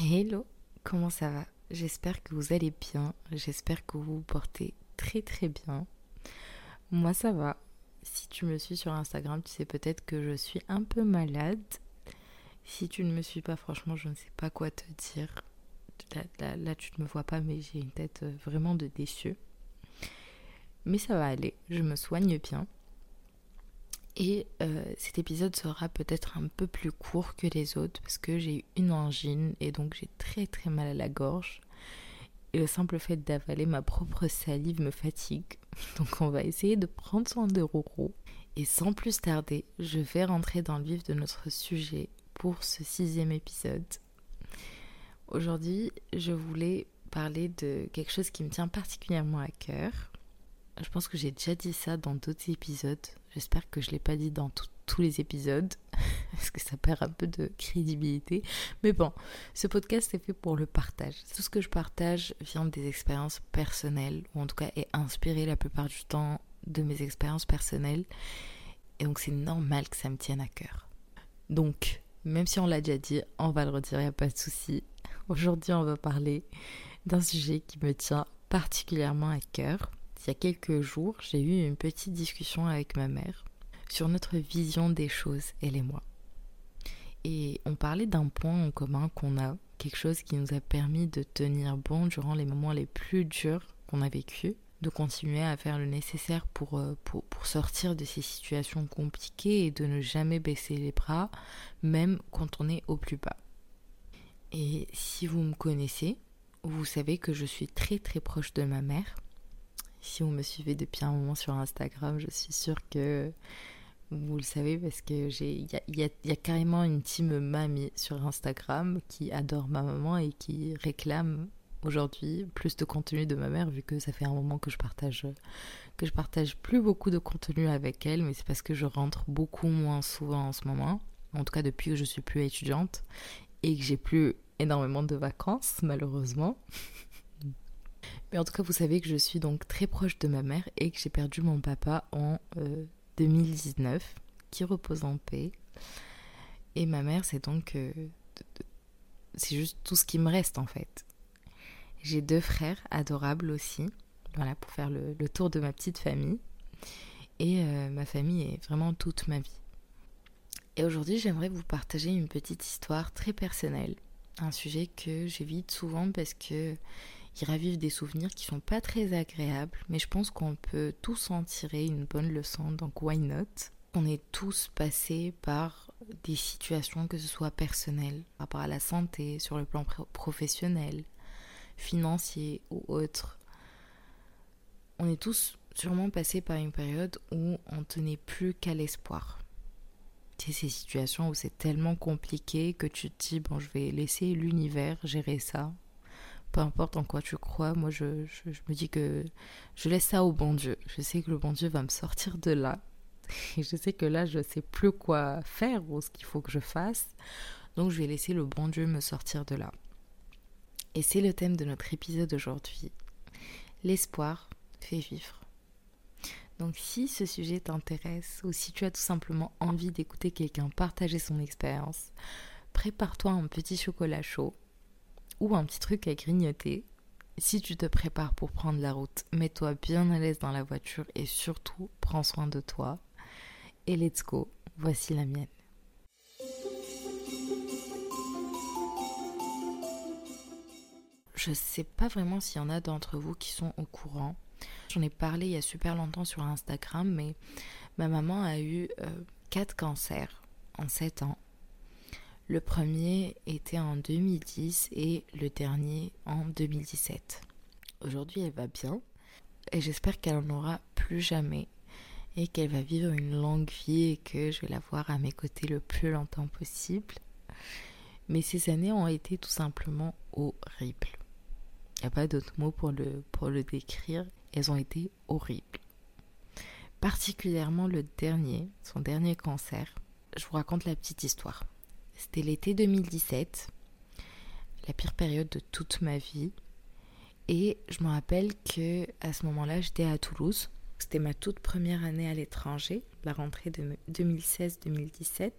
Hello, comment ça va? J'espère que vous allez bien, j'espère que vous vous portez très très bien. Moi ça va. Si tu me suis sur Instagram, tu sais peut-être que je suis un peu malade. Si tu ne me suis pas, franchement, je ne sais pas quoi te dire. Là, là, tu ne me vois pas, mais j'ai une tête euh, vraiment de déçu. Mais ça va aller, je me soigne bien. Et euh, cet épisode sera peut-être un peu plus court que les autres parce que j'ai une angine et donc j'ai très très mal à la gorge. Et le simple fait d'avaler ma propre salive me fatigue. Donc on va essayer de prendre soin de Roro. Et sans plus tarder, je vais rentrer dans le vif de notre sujet pour ce sixième épisode. Aujourd'hui, je voulais parler de quelque chose qui me tient particulièrement à cœur. Je pense que j'ai déjà dit ça dans d'autres épisodes. J'espère que je ne l'ai pas dit dans tous les épisodes, parce que ça perd un peu de crédibilité. Mais bon, ce podcast est fait pour le partage. Tout ce que je partage vient des expériences personnelles, ou en tout cas est inspiré la plupart du temps de mes expériences personnelles. Et donc c'est normal que ça me tienne à cœur. Donc, même si on l'a déjà dit, on va le n'y a pas de souci. Aujourd'hui, on va parler d'un sujet qui me tient particulièrement à cœur il y a quelques jours, j'ai eu une petite discussion avec ma mère sur notre vision des choses, elle et moi. Et on parlait d'un point en commun qu'on a, quelque chose qui nous a permis de tenir bon durant les moments les plus durs qu'on a vécu, de continuer à faire le nécessaire pour, euh, pour, pour, sortir de ces situations compliquées et de ne jamais baisser les bras, même quand on est au plus bas. Et si vous me connaissez, vous savez que je suis très très proche de ma mère si vous me suivez depuis un moment sur Instagram, je suis sûre que vous le savez parce que j'ai il y a, y a, carrément une team mamie sur Instagram qui adore ma maman et qui réclame aujourd'hui plus de contenu de ma mère vu que ça fait un moment que je partage que je partage plus beaucoup de contenu avec elle mais c'est parce que je rentre beaucoup moins souvent en ce moment. En tout cas depuis que je suis plus étudiante et que j'ai plus énormément de vacances malheureusement Mais en tout cas, vous savez que je suis donc très proche de ma mère et que j'ai perdu mon papa en 2019, euh, qui repose en paix. Et ma mère, c'est donc... Euh, c'est juste tout ce qui me reste en fait. J'ai deux frères adorables aussi, voilà, pour faire le, tour de ma petite famille. Et euh, ma famille est vraiment toute ma vie. Et aujourd'hui, j'aimerais vous partager une petite histoire très personnelle. Un sujet que j'évite souvent parce que qui ravivent des souvenirs qui sont pas très agréables, mais je pense qu'on peut tous en tirer une bonne leçon, donc why not? On est tous passés par des situations, que ce soit personnelles, par rapport à la santé, sur le plan professionnel, financier ou autre. On est tous sûrement passés par une période où on tenait plus qu'à l'espoir. C'est ces situations où c'est tellement compliqué que tu te dis, bon, je vais laisser l'univers gérer ça, peu importe en quoi tu crois, moi je, me dis que je laisse ça au bon Dieu. Je sais que le bon Dieu va me sortir de là. Et je sais que là, je ne sais plus quoi faire ou ce qu'il faut que je fasse. Donc je vais laisser le bon Dieu me sortir de là. Et c'est le thème de notre épisode aujourd'hui. L'espoir fait vivre. Donc si ce sujet t'intéresse ou si tu as tout simplement envie d'écouter quelqu'un partager son expérience, prépare-toi un petit chocolat chaud ou un petit truc à grignoter. Si tu te prépares pour prendre la route, mets-toi bien à l'aise dans la voiture et surtout prends soin de toi. Et let's go, voici la mienne. Je sais pas vraiment s'il y en a d'entre vous qui sont au courant. J'en ai parlé il y a super longtemps sur Instagram, mais ma maman a eu euh, quatre cancers en 7 ans. Le premier était en 2010 et le dernier en 2017. Aujourd'hui, elle va bien et j'espère qu'elle n'en aura plus jamais et qu'elle va vivre une longue vie et que je vais la voir à mes côtés le plus longtemps possible. Mais ces années ont été tout simplement horribles. Il n'y a pas d'autre mot pour le, pour le décrire. Elles ont été horribles. Particulièrement le dernier, son dernier cancer. Je vous raconte la petite histoire. C'était l'été 2017, la pire période de toute ma vie. Et je me rappelle que à ce moment-là, j'étais à Toulouse. C'était ma toute première année à l'étranger, la rentrée de 2016-2017.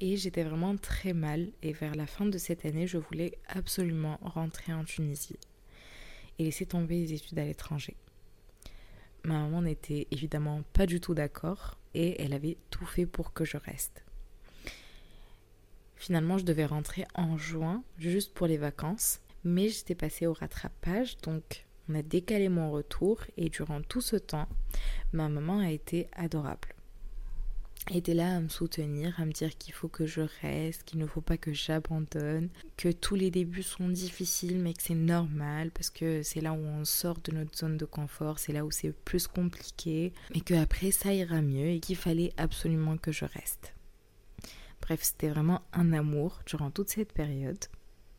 Et j'étais vraiment très mal. Et vers la fin de cette année, je voulais absolument rentrer en Tunisie et laisser tomber les études à l'étranger. Ma maman n'était évidemment pas du tout d'accord et elle avait tout fait pour que je reste. Finalement, je devais rentrer en juin, juste pour les vacances, mais j'étais passée au rattrapage, donc on a décalé mon retour. Et durant tout ce temps, ma maman a été adorable. Était là à me soutenir, à me dire qu'il faut que je reste, qu'il ne faut pas que j'abandonne, que tous les débuts sont difficiles mais que c'est normal parce que c'est là où on sort de notre zone de confort, c'est là où c'est plus compliqué, mais qu'après ça ira mieux et qu'il fallait absolument que je reste. Bref, c'était vraiment un amour durant toute cette période.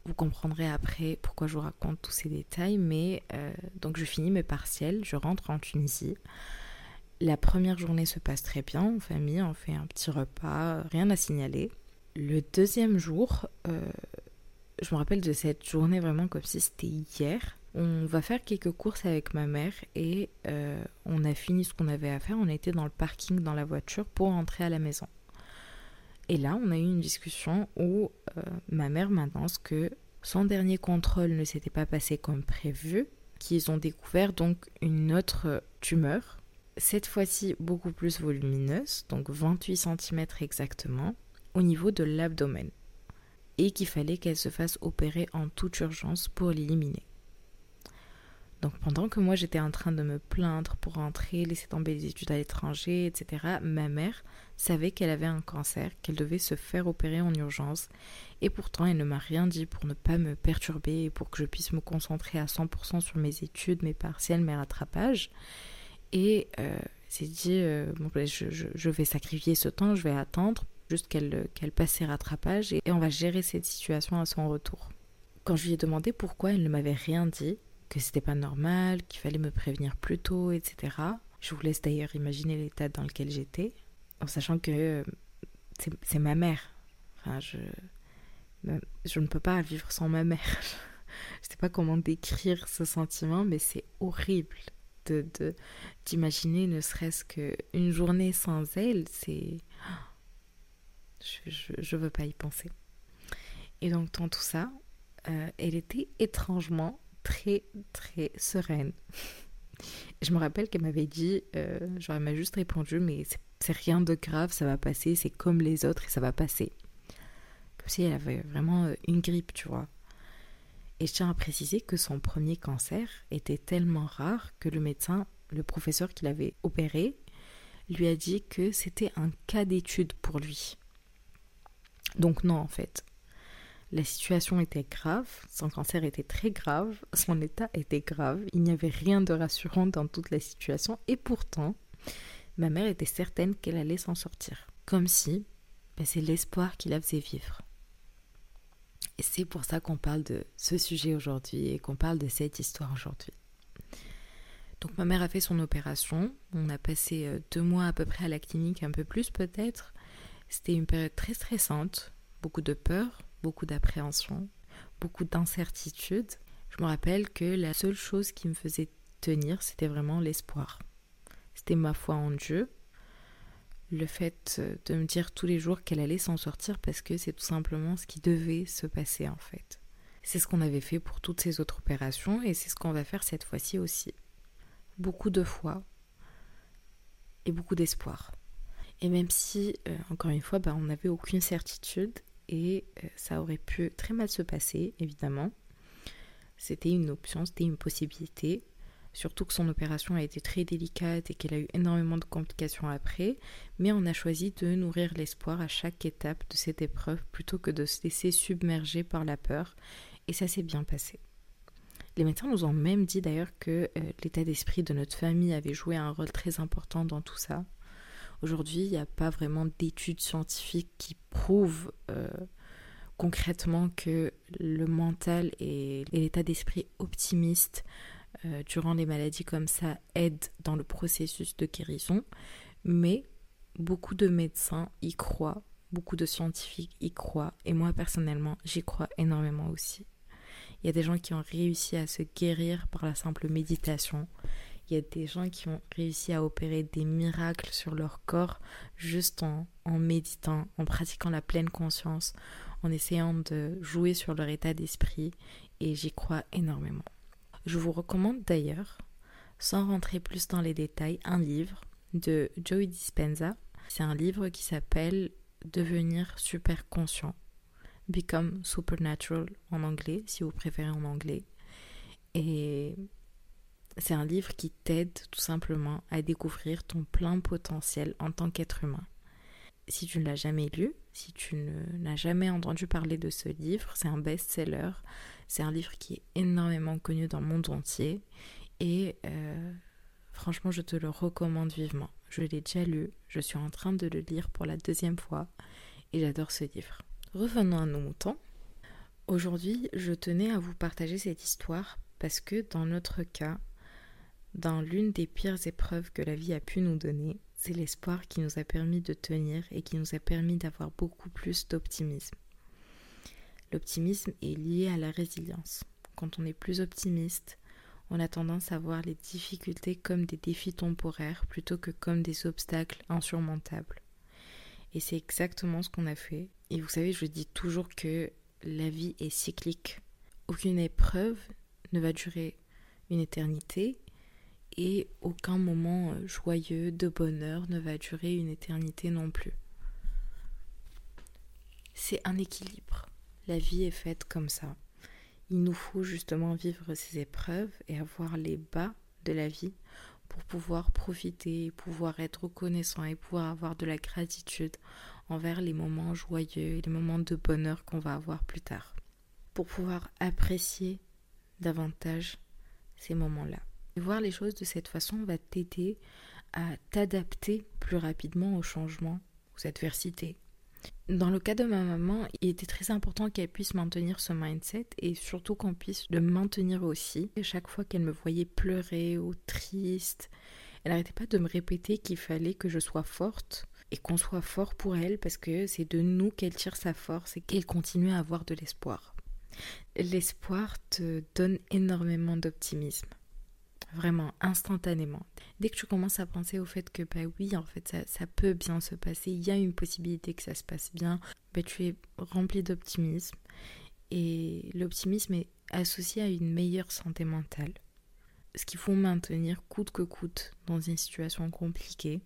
Vous comprendrez après pourquoi je vous raconte tous ces détails, mais euh, donc je finis mes partiels, je rentre en Tunisie. La première journée se passe très bien en famille, on fait un petit repas, rien à signaler. Le deuxième jour, euh, je me rappelle de cette journée vraiment comme si c'était hier. On va faire quelques courses avec ma mère et euh, on a fini ce qu'on avait à faire. On était dans le parking dans la voiture pour rentrer à la maison. Et là, on a eu une discussion où euh, ma mère m'annonce que son dernier contrôle ne s'était pas passé comme prévu, qu'ils ont découvert donc une autre tumeur cette fois-ci beaucoup plus volumineuse, donc 28 cm exactement, au niveau de l'abdomen, et qu'il fallait qu'elle se fasse opérer en toute urgence pour l'éliminer. Donc pendant que moi j'étais en train de me plaindre pour rentrer, laisser tomber les études à l'étranger, etc., ma mère savait qu'elle avait un cancer, qu'elle devait se faire opérer en urgence, et pourtant elle ne m'a rien dit pour ne pas me perturber et pour que je puisse me concentrer à 100% sur mes études, mes partiels, mes rattrapages. Et euh, s'est dit, euh, ben, je, vais sacrifier ce temps, je vais attendre juste qu'elle passe ses rattrapages et, on va gérer cette situation à son retour. Quand je lui ai demandé pourquoi elle ne m'avait rien dit, que c'était pas normal, qu'il fallait me prévenir plus tôt, etc. Je vous laisse d'ailleurs imaginer l'état dans lequel j'étais, en sachant que c'est ma mère. Enfin, je, je ne peux pas vivre sans ma mère. je ne sais pas comment décrire ce sentiment, mais c'est horrible de d'imaginer ne serait-ce qu'une journée sans elle, c'est... Je ne veux pas y penser. Et donc dans tout ça, euh, elle était étrangement très très sereine. Je me rappelle qu'elle m'avait dit, euh, genre elle m'a juste répondu, mais c'est rien de grave, ça va passer, c'est comme les autres et ça va passer. Comme si elle avait vraiment euh, une grippe, tu vois. Et je tiens à préciser que son premier cancer était tellement rare que le médecin, le professeur qui l'avait opéré, lui a dit que c'était un cas d'étude pour lui. Donc non, en fait. La situation était grave, son cancer était très grave, son état était grave, il n'y avait rien de rassurant dans toute la situation, et pourtant, ma mère était certaine qu'elle allait s'en sortir. Comme si ben, c'est l'espoir qui la faisait vivre. Et c'est pour ça qu'on parle de ce sujet aujourd'hui et qu'on parle de cette histoire aujourd'hui. Donc ma mère a fait son opération. On a passé euh, deux mois à peu près à la clinique, un peu plus peut-être. C'était une période très stressante, beaucoup de peur, beaucoup d'appréhension, beaucoup d'incertitude. Je me rappelle que la seule chose qui me faisait tenir, c'était vraiment l'espoir. C'était ma foi en Dieu, le fait de me dire tous les jours qu'elle allait s'en sortir parce que c'est tout simplement ce qui devait se passer en fait. C'est ce qu'on avait fait pour toutes ces autres opérations et c'est ce qu'on va faire cette fois-ci aussi. Beaucoup de foi et beaucoup d'espoir. Et même si, euh, encore une fois, bah, on n'avait aucune certitude et euh, ça aurait pu très mal se passer, évidemment, c'était une option, c'était une possibilité, surtout que son opération a été très délicate et qu'elle a eu énormément de complications après, mais on a choisi de nourrir l'espoir à chaque étape de cette épreuve plutôt que de se laisser submerger par la peur, et ça s'est bien passé. Les médecins nous ont même dit d'ailleurs que euh, l'état d'esprit de notre famille avait joué un rôle très important dans tout ça. Aujourd'hui, il n'y a pas vraiment d'études scientifiques qui prouvent euh, concrètement que le mental et l'état d'esprit optimiste euh, durant les maladies comme ça aide dans le processus de guérison, mais beaucoup de médecins y croient, beaucoup de scientifiques y croient, et moi personnellement j'y crois énormément aussi. Il y a des gens qui ont réussi à se guérir par la simple méditation. Il y a des gens qui ont réussi à opérer des miracles sur leur corps juste en, en méditant, en pratiquant la pleine conscience, en essayant de jouer sur leur état d'esprit. Et j'y crois énormément. Je vous recommande d'ailleurs, sans rentrer plus dans les détails, un livre de Joey Dispenza. C'est un livre qui s'appelle Devenir super conscient. Become Supernatural en anglais, si vous préférez en anglais. Et c'est un livre qui t'aide tout simplement à découvrir ton plein potentiel en tant qu'être humain. Si tu ne l'as jamais lu, si tu n'as jamais entendu parler de ce livre, c'est un best-seller. C'est un livre qui est énormément connu dans le monde entier. Et euh, franchement, je te le recommande vivement. Je l'ai déjà lu, je suis en train de le lire pour la deuxième fois. Et j'adore ce livre. Revenons à nos moutons. Aujourd'hui, je tenais à vous partager cette histoire parce que dans notre cas, dans l'une des pires épreuves que la vie a pu nous donner, c'est l'espoir qui nous a permis de tenir et qui nous a permis d'avoir beaucoup plus d'optimisme. L'optimisme est lié à la résilience. Quand on est plus optimiste, on a tendance à voir les difficultés comme des défis temporaires plutôt que comme des obstacles insurmontables. Et c'est exactement ce qu'on a fait. Et vous savez, je dis toujours que la vie est cyclique. Aucune épreuve ne va durer une éternité et aucun moment euh, joyeux de bonheur ne va durer une éternité non plus. C'est un équilibre. La vie est faite comme ça. Il nous faut justement vivre ces épreuves et avoir les bas de la vie pour pouvoir profiter, pouvoir être reconnaissant et pouvoir avoir de la gratitude envers les moments joyeux et les moments de bonheur qu'on va avoir plus tard. Pour pouvoir apprécier davantage ces moments-là. Voir les choses de cette façon va t'aider à t'adapter plus rapidement aux changements, aux adversités. Dans le cas de ma maman, il était très important qu'elle puisse maintenir ce mindset et surtout qu'on puisse le maintenir aussi. chaque fois qu'elle me voyait pleurer ou triste, elle n'arrêtait pas de me répéter qu'il fallait que je sois forte et qu'on soit fort pour elle parce que c'est de nous qu'elle tire sa force et qu'elle continue à avoir de l'espoir. L'espoir te donne énormément d'optimisme. Vraiment, instantanément. Dès que tu commences à penser au fait que, bah oui, en fait, ça, peut bien se passer, il y a une possibilité que ça se passe bien, bah, tu es rempli d'optimisme. Et l'optimisme est associé à une meilleure santé mentale. Ce qu'il faut maintenir coûte que coûte dans une situation compliquée.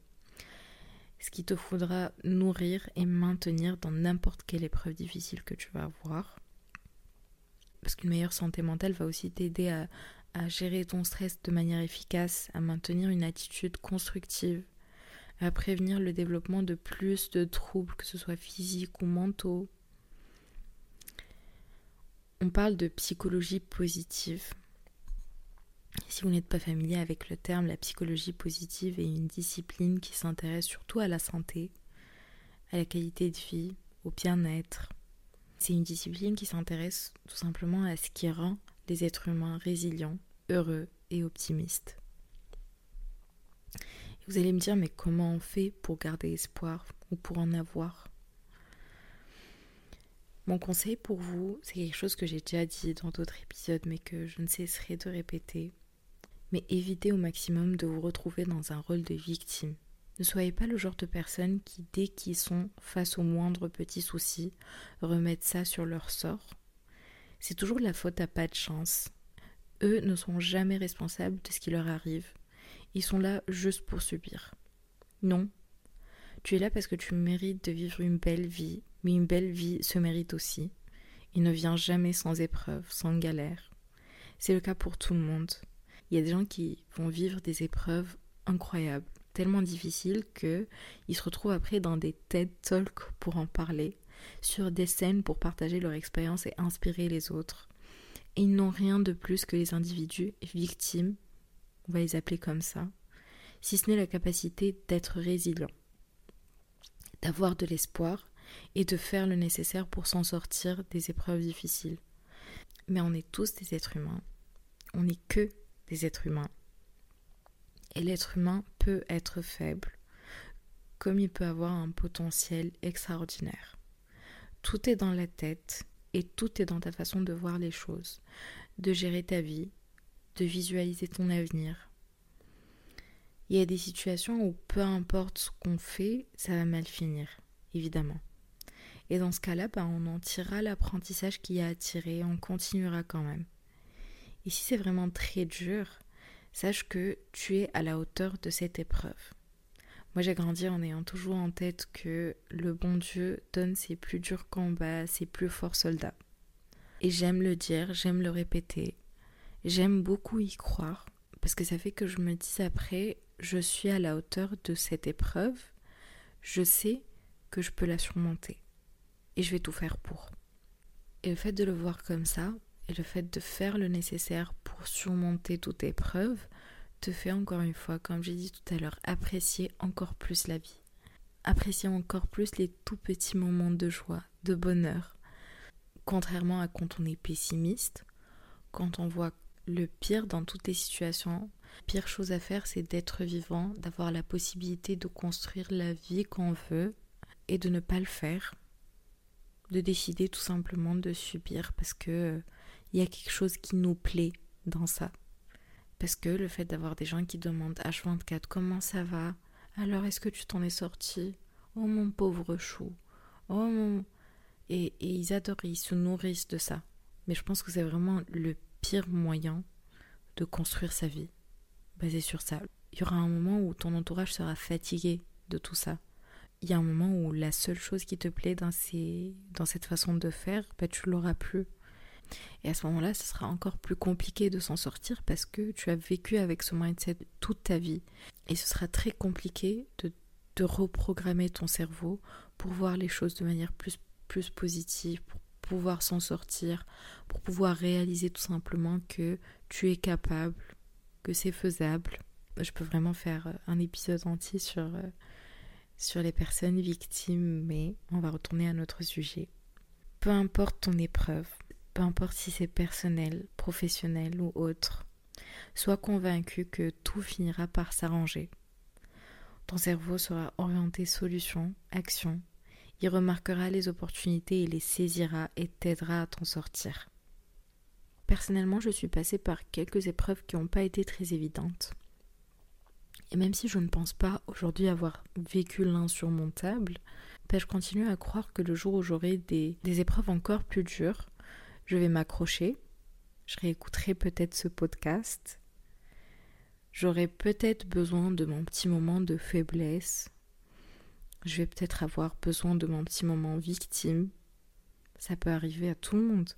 Ce qu'il te faudra nourrir et maintenir dans n'importe quelle épreuve difficile que tu vas avoir parce qu'une meilleure santé mentale va aussi t'aider à, gérer ton stress de manière efficace, à maintenir une attitude constructive, à prévenir le développement de plus de troubles, que ce soit physiques ou mentaux. On parle de psychologie positive. Si vous n'êtes pas familier avec le terme, la psychologie positive est une discipline qui s'intéresse surtout à la santé, à la qualité de vie, au bien-être, c'est une discipline qui s'intéresse tout simplement à ce qui rend êtres humains résilients, heureux et optimistes. vous allez me dire, mais comment on fait pour garder espoir ou pour en avoir? Mon conseil pour vous, c'est quelque chose que j'ai déjà dit dans d'autres épisodes, mais que je ne cesserai de répéter. Mais évitez au maximum de vous retrouver dans un rôle de victime. Ne soyez pas le genre de personnes qui, dès qu'ils sont face au moindre petit souci, remettent ça sur leur sort. C'est toujours la faute à pas de chance. Eux ne sont jamais responsables de ce qui leur arrive. Ils sont là juste pour subir. Non. Tu es là parce que tu mérites de vivre une belle vie, mais une belle vie se mérite aussi. Il ne vient jamais sans épreuve, sans galère. C'est le cas pour tout le monde. Il y a des gens qui vont vivre des épreuves incroyables, tellement difficile que ils se retrouvent après dans des TED Talks pour en parler, sur des scènes pour partager leur expérience et inspirer les autres. Et ils n'ont rien de plus que les individus victimes, on va les appeler comme ça, si ce n'est la capacité d'être résilient, d'avoir de l'espoir et de faire le nécessaire pour s'en sortir des épreuves difficiles. Mais on est tous des êtres humains. On n'est que des êtres humains. Et l'être humain peut être faible, comme il peut avoir un potentiel extraordinaire. Tout est dans la tête et tout est dans ta façon de voir les choses, de gérer ta vie, de visualiser ton avenir. Il y a des situations où peu importe ce qu'on fait, ça va mal finir, évidemment. Et dans ce cas-là, bah, on en tirera l'apprentissage qu'il y a tirer, on continuera quand même. Et si c'est vraiment très dur, sache que tu es à la hauteur de cette épreuve. Moi, j'ai grandi en ayant toujours en tête que le bon Dieu donne ses plus durs combats, ses plus forts soldats. Et j'aime le dire, j'aime le répéter, j'aime beaucoup y croire, parce que ça fait que je me dis après, je suis à la hauteur de cette épreuve, je sais que je peux la surmonter et je vais tout faire pour. Et le fait de le voir comme ça, et le fait de faire le nécessaire pour surmonter toute épreuve, te fait encore une fois, comme j'ai dit tout à l'heure, apprécier encore plus la vie. Apprécier encore plus les tout petits moments de joie, de bonheur. Contrairement à quand on est pessimiste, quand on voit le pire dans toutes les situations, pire chose à faire, c'est d'être vivant, d'avoir la possibilité de construire la vie qu'on veut et de ne pas le faire. De décider tout simplement de subir parce que il y a quelque chose qui nous plaît dans ça. Parce que le fait d'avoir des gens qui demandent H24 comment ça va? Alors est-ce que tu t'en es sorti? Oh mon pauvre chou Oh mon. Et, et ils adorent, ils se nourrissent de ça. Mais je pense que c'est vraiment le pire moyen de construire sa vie, basé sur ça. Il y aura un moment où ton entourage sera fatigué de tout ça. Il y a un moment où la seule chose qui te plaît dans, ces, dans cette façon de faire, bah, tu l'auras plus. Et à ce moment-là, ce sera encore plus compliqué de s'en sortir parce que tu as vécu avec ce mindset toute ta vie. Et ce sera très compliqué de, reprogrammer ton cerveau pour voir les choses de manière plus, plus positive, pour pouvoir s'en sortir, pour pouvoir réaliser tout simplement que tu es capable, que c'est faisable. Je peux vraiment faire euh, un épisode entier sur, euh, sur les personnes victimes, mais on va retourner à notre sujet. Peu importe ton épreuve, peu importe si c'est personnel, professionnel ou autre, sois convaincu que tout finira par s'arranger. Ton cerveau sera orienté solution, action, il remarquera les opportunités et les saisira et t'aidera à t'en sortir. Personnellement, je suis passée par quelques épreuves qui n'ont pas été très évidentes. Et même si je ne pense pas aujourd'hui avoir vécu l'insurmontable, ben je continue à croire que le jour où j'aurai des, des épreuves encore plus dures, je vais m'accrocher, je réécouterai peut-être ce podcast, j'aurai peut-être besoin de mon petit moment de faiblesse, je vais peut-être avoir besoin de mon petit moment victime. Ça peut arriver à tout le monde.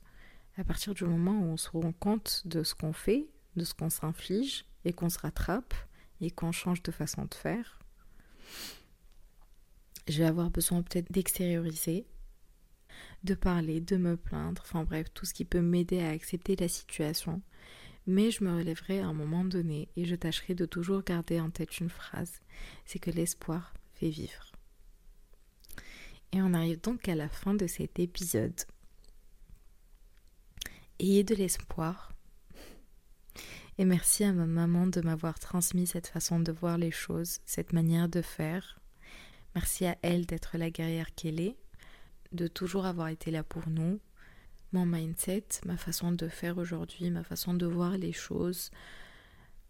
À partir du moment où on se rend compte de ce qu'on fait, de ce qu'on s'inflige, et qu'on se rattrape, et qu'on change de façon de faire, je vais avoir besoin peut-être d'extérioriser, de parler, de me plaindre, enfin bref, tout ce qui peut m'aider à accepter la situation. Mais je me relèverai à un moment donné et je tâcherai de toujours garder en tête une phrase, c'est que l'espoir fait vivre. Et on arrive donc à la fin de cet épisode. Ayez de l'espoir. Et merci à ma maman de m'avoir transmis cette façon de voir les choses, cette manière de faire. Merci à elle d'être la guerrière qu'elle est, de toujours avoir été là pour nous. Mon mindset, ma façon de faire aujourd'hui, ma façon de voir les choses,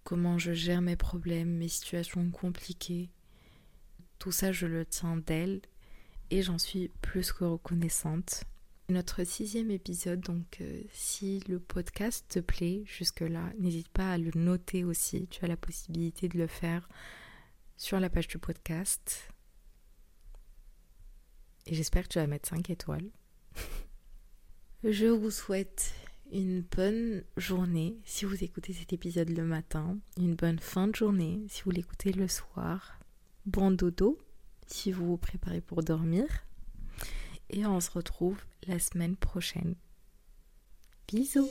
comment je gère mes problèmes, mes situations compliquées. Tout ça, je le tiens d'elle et j'en suis plus que reconnaissante. Notre sixième épisode, donc euh, si le podcast te plaît jusque-là, n'hésite pas à le noter aussi. Tu as la possibilité de le faire sur la page du podcast. Et j'espère que tu vas mettre 5 étoiles. Je vous souhaite une bonne journée si vous écoutez cet épisode le matin, une bonne fin de journée si vous l'écoutez le soir. Bon dodo si vous vous préparez pour dormir. Et on se retrouve la semaine prochaine. Bisous